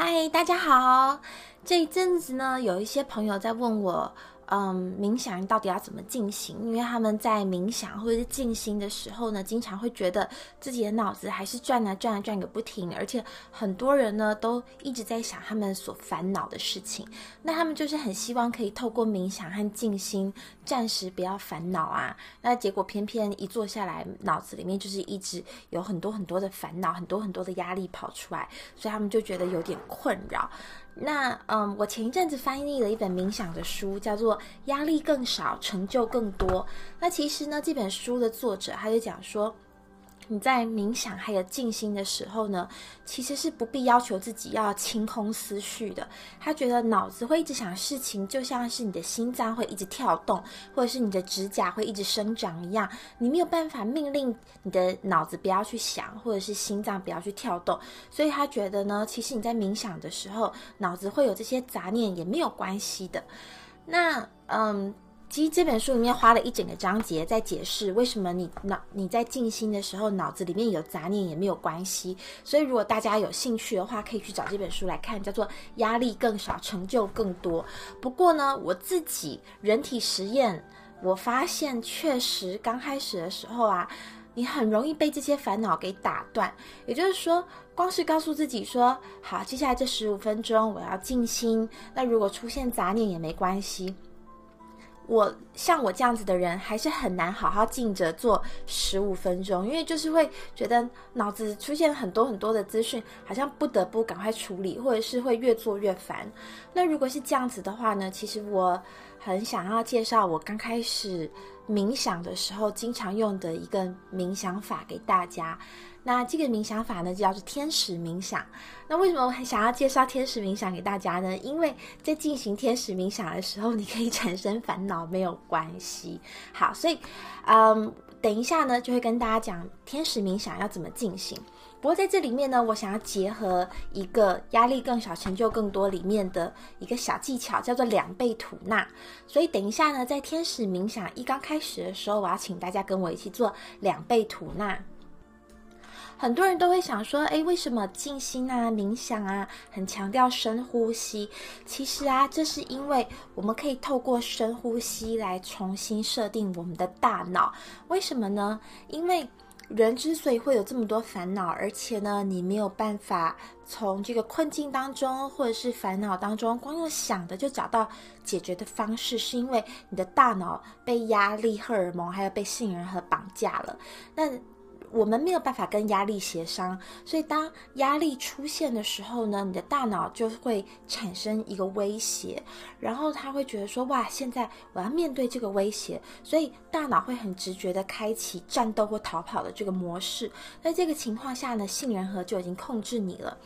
嗨，大家好！这一阵子呢，有一些朋友在问我。嗯，冥想到底要怎么进行？因为他们在冥想或者是静心的时候呢，经常会觉得自己的脑子还是转啊转啊转个不停，而且很多人呢都一直在想他们所烦恼的事情。那他们就是很希望可以透过冥想和静心，暂时不要烦恼啊。那结果偏偏一坐下来，脑子里面就是一直有很多很多的烦恼，很多很多的压力跑出来，所以他们就觉得有点困扰。那嗯，我前一阵子翻译了一本冥想的书，叫做《压力更少，成就更多》。那其实呢，这本书的作者他就讲说。你在冥想还有静心的时候呢，其实是不必要求自己要清空思绪的。他觉得脑子会一直想事情，就像是你的心脏会一直跳动，或者是你的指甲会一直生长一样。你没有办法命令你的脑子不要去想，或者是心脏不要去跳动。所以他觉得呢，其实你在冥想的时候，脑子会有这些杂念也没有关系的。那嗯。其实这本书里面花了一整个章节在解释为什么你脑你在静心的时候脑子里面有杂念也没有关系。所以如果大家有兴趣的话，可以去找这本书来看，叫做《压力更少，成就更多》。不过呢，我自己人体实验，我发现确实刚开始的时候啊，你很容易被这些烦恼给打断。也就是说，光是告诉自己说好，接下来这十五分钟我要静心，那如果出现杂念也没关系。我像我这样子的人，还是很难好好静着做十五分钟，因为就是会觉得脑子出现很多很多的资讯，好像不得不赶快处理，或者是会越做越烦。那如果是这样子的话呢？其实我很想要介绍我刚开始冥想的时候经常用的一个冥想法给大家。那这个冥想法呢，就叫做天使冥想。那为什么我很想要介绍天使冥想给大家呢？因为在进行天使冥想的时候，你可以产生烦恼，没有关系。好，所以，嗯，等一下呢，就会跟大家讲天使冥想要怎么进行。不过在这里面呢，我想要结合一个压力更小、成就更多里面的一个小技巧，叫做两倍吐纳。所以等一下呢，在天使冥想一刚开始的时候，我要请大家跟我一起做两倍吐纳。很多人都会想说，诶，为什么静心啊、冥想啊，很强调深呼吸？其实啊，这是因为我们可以透过深呼吸来重新设定我们的大脑。为什么呢？因为人之所以会有这么多烦恼，而且呢，你没有办法从这个困境当中或者是烦恼当中，光用想的就找到解决的方式，是因为你的大脑被压力荷尔蒙还有被杏仁核绑架了。那我们没有办法跟压力协商，所以当压力出现的时候呢，你的大脑就会产生一个威胁，然后他会觉得说：哇，现在我要面对这个威胁，所以大脑会很直觉的开启战斗或逃跑的这个模式。在这个情况下呢，杏仁核就已经控制你了。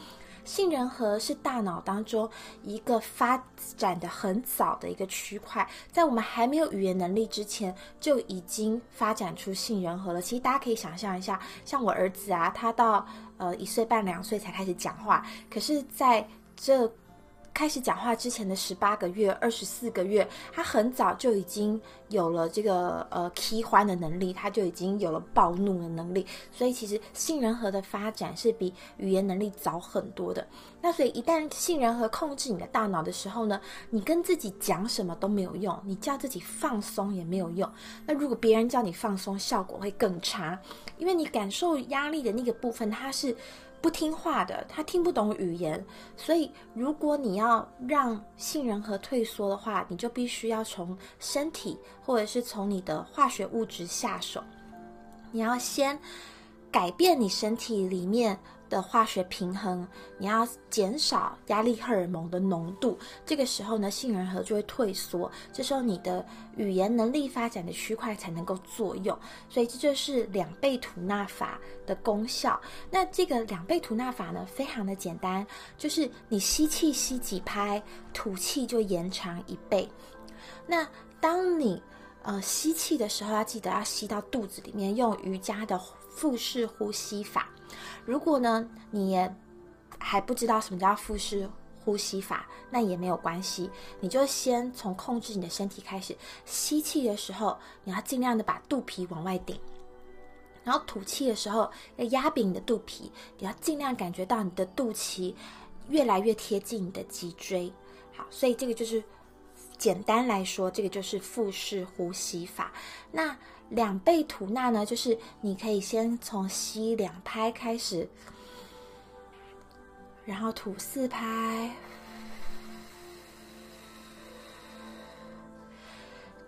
杏仁核是大脑当中一个发展的很早的一个区块，在我们还没有语言能力之前，就已经发展出杏仁核了。其实大家可以想象一下，像我儿子啊，他到呃一岁半两岁才开始讲话，可是在这。开始讲话之前的十八个月、二十四个月，他很早就已经有了这个呃踢欢的能力，他就已经有了暴怒的能力。所以其实杏仁核的发展是比语言能力早很多的。那所以一旦杏仁核控制你的大脑的时候呢，你跟自己讲什么都没有用，你叫自己放松也没有用。那如果别人叫你放松，效果会更差，因为你感受压力的那个部分，它是。不听话的，他听不懂语言，所以如果你要让杏仁核退缩的话，你就必须要从身体或者是从你的化学物质下手，你要先改变你身体里面。的化学平衡，你要减少压力荷尔蒙的浓度，这个时候呢，杏仁核就会退缩，这时候你的语言能力发展的区块才能够作用，所以这就是两倍吐纳法的功效。那这个两倍吐纳法呢，非常的简单，就是你吸气吸几拍，吐气就延长一倍。那当你呃吸气的时候，要记得要吸到肚子里面，用瑜伽的腹式呼吸法。如果呢，你也还不知道什么叫腹式呼吸法，那也没有关系，你就先从控制你的身体开始。吸气的时候，你要尽量的把肚皮往外顶，然后吐气的时候要压扁你的肚皮，你要尽量感觉到你的肚脐越来越贴近你的脊椎。好，所以这个就是简单来说，这个就是腹式呼吸法。那两倍吐纳呢，就是你可以先从吸两拍开始，然后吐四拍。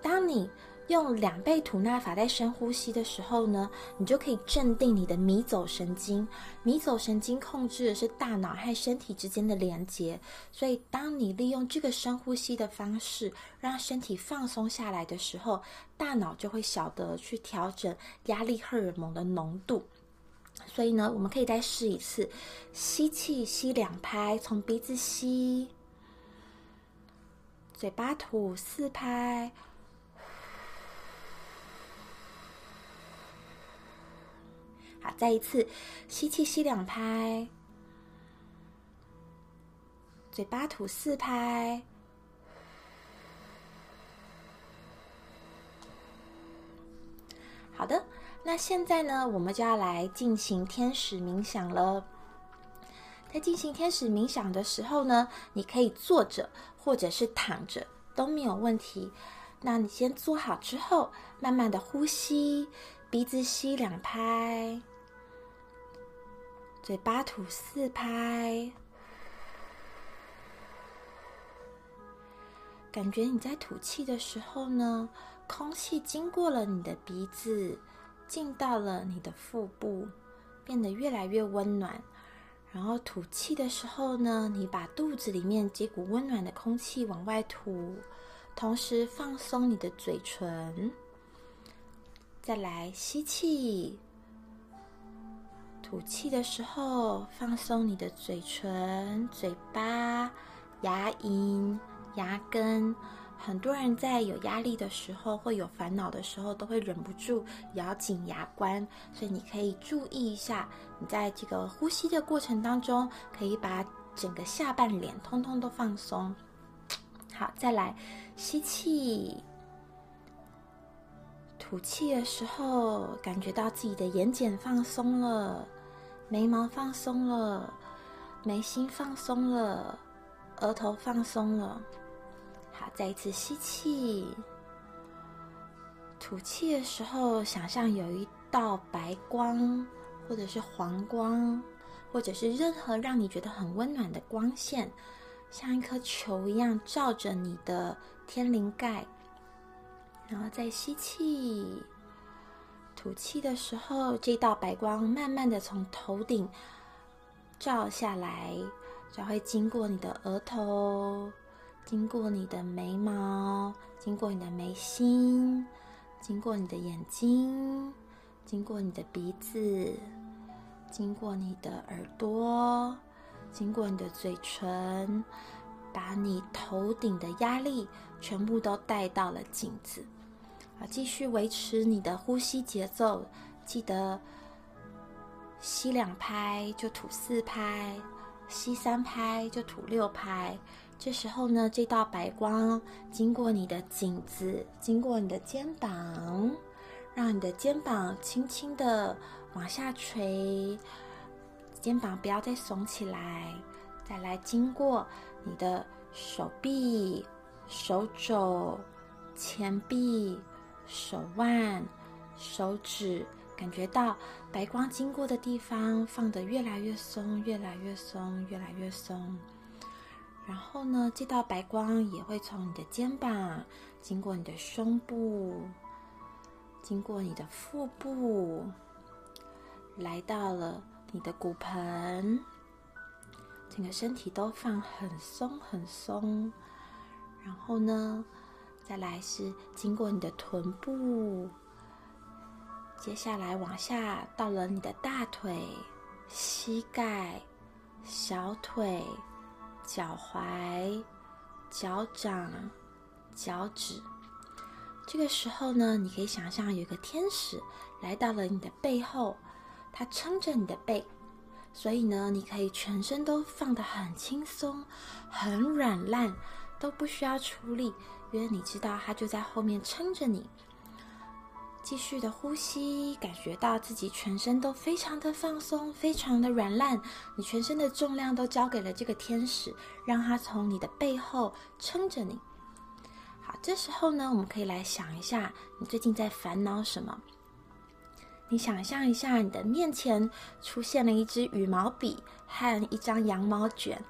当你用两倍吐纳法在深呼吸的时候呢，你就可以镇定你的迷走神经。迷走神经控制的是大脑和身体之间的连接，所以当你利用这个深呼吸的方式，让身体放松下来的时候，大脑就会晓得去调整压力荷尔蒙的浓度。所以呢，我们可以再试一次，吸气吸两拍，从鼻子吸，嘴巴吐四拍。好，再一次吸气，吸两拍，嘴巴吐四拍。好的，那现在呢，我们就要来进行天使冥想了。在进行天使冥想的时候呢，你可以坐着或者是躺着都没有问题。那你先坐好之后，慢慢的呼吸，鼻子吸两拍。嘴巴吐四拍，感觉你在吐气的时候呢，空气经过了你的鼻子，进到了你的腹部，变得越来越温暖。然后吐气的时候呢，你把肚子里面这股温暖的空气往外吐，同时放松你的嘴唇。再来吸气。吐气的时候，放松你的嘴唇、嘴巴、牙龈、牙根。很多人在有压力的时候，会有烦恼的时候，都会忍不住咬紧牙关。所以你可以注意一下，你在这个呼吸的过程当中，可以把整个下半脸通通都放松。好，再来吸气，吐气的时候，感觉到自己的眼睑放松了。眉毛放松了，眉心放松了，额头放松了。好，再一次吸气，吐气的时候，想象有一道白光，或者是黄光，或者是任何让你觉得很温暖的光线，像一颗球一样照着你的天灵盖。然后再吸气。吐气的时候，这道白光慢慢的从头顶照下来，就会经过你的额头，经过你的眉毛，经过你的眉心，经过你的眼睛，经过你的鼻子，经过你的耳朵，经过你的嘴唇，把你头顶的压力全部都带到了颈子。啊，继续维持你的呼吸节奏，记得吸两拍就吐四拍，吸三拍就吐六拍。这时候呢，这道白光经过你的颈子，经过你的肩膀，让你的肩膀轻轻的往下垂，肩膀不要再耸起来。再来经过你的手臂、手肘、前臂。手腕、手指，感觉到白光经过的地方放得越来越松，越来越松，越来越松。然后呢，这道白光也会从你的肩膀经过你的胸部，经过你的腹部，来到了你的骨盆，整个身体都放很松很松。然后呢？再来是经过你的臀部，接下来往下到了你的大腿、膝盖、小腿、脚踝、脚掌、脚趾。这个时候呢，你可以想象有一个天使来到了你的背后，他撑着你的背，所以呢，你可以全身都放得很轻松、很软烂，都不需要出力。因为你知道，他就在后面撑着你。继续的呼吸，感觉到自己全身都非常的放松，非常的软烂。你全身的重量都交给了这个天使，让它从你的背后撑着你。好，这时候呢，我们可以来想一下，你最近在烦恼什么？你想象一下，你的面前出现了一支羽毛笔和一张羊毛卷，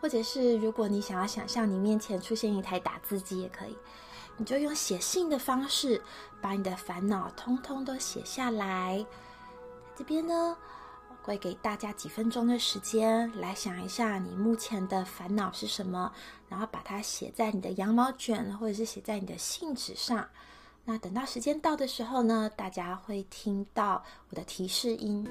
或者是如果你想要想象你面前出现一台打字机也可以。你就用写信的方式，把你的烦恼通通都写下来。这边呢，会给大家几分钟的时间来想一下你目前的烦恼是什么，然后把它写在你的羊毛卷或者是写在你的信纸上。那等到时间到的时候呢，大家会听到我的提示音。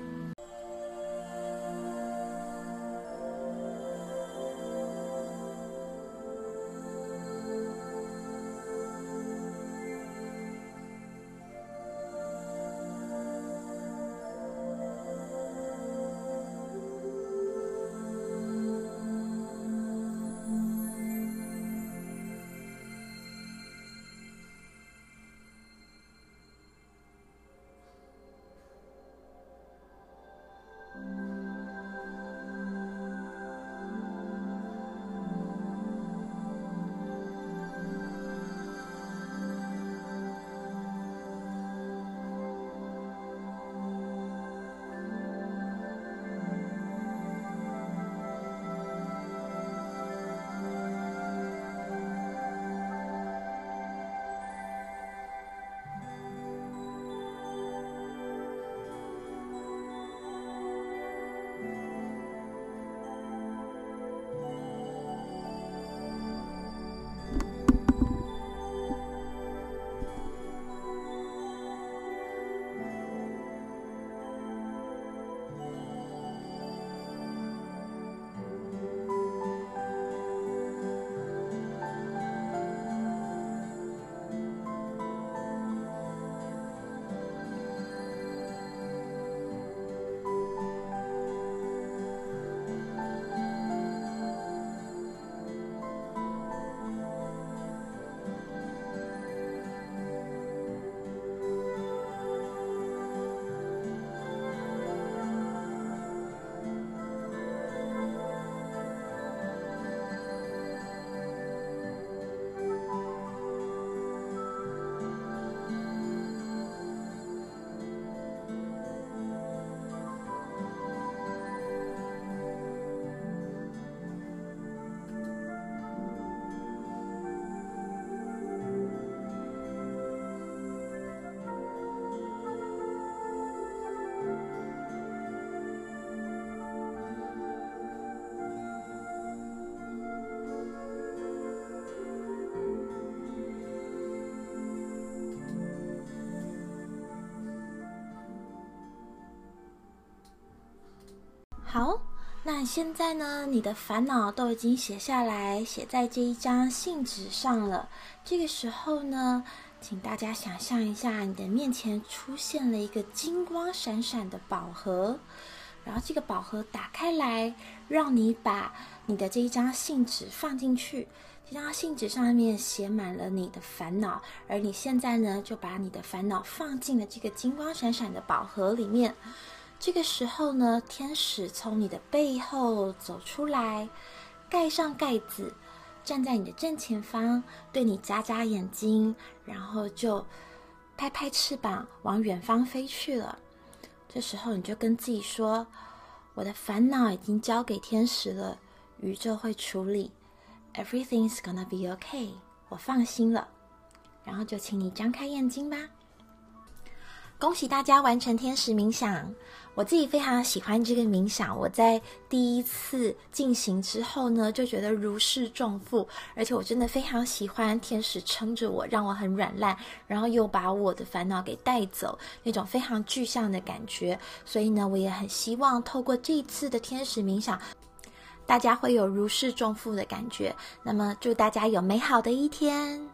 那现在呢？你的烦恼都已经写下来，写在这一张信纸上了。这个时候呢，请大家想象一下，你的面前出现了一个金光闪闪的宝盒，然后这个宝盒打开来，让你把你的这一张信纸放进去。这张信纸上面写满了你的烦恼，而你现在呢，就把你的烦恼放进了这个金光闪闪的宝盒里面。这个时候呢，天使从你的背后走出来，盖上盖子，站在你的正前方，对你眨眨眼睛，然后就拍拍翅膀往远方飞去了。这时候你就跟自己说：“我的烦恼已经交给天使了，宇宙会处理，Everything's gonna be okay，我放心了。”然后就请你张开眼睛吧。恭喜大家完成天使冥想。我自己非常喜欢这个冥想，我在第一次进行之后呢，就觉得如释重负，而且我真的非常喜欢天使撑着我，让我很软烂，然后又把我的烦恼给带走，那种非常具象的感觉。所以呢，我也很希望透过这一次的天使冥想，大家会有如释重负的感觉。那么，祝大家有美好的一天。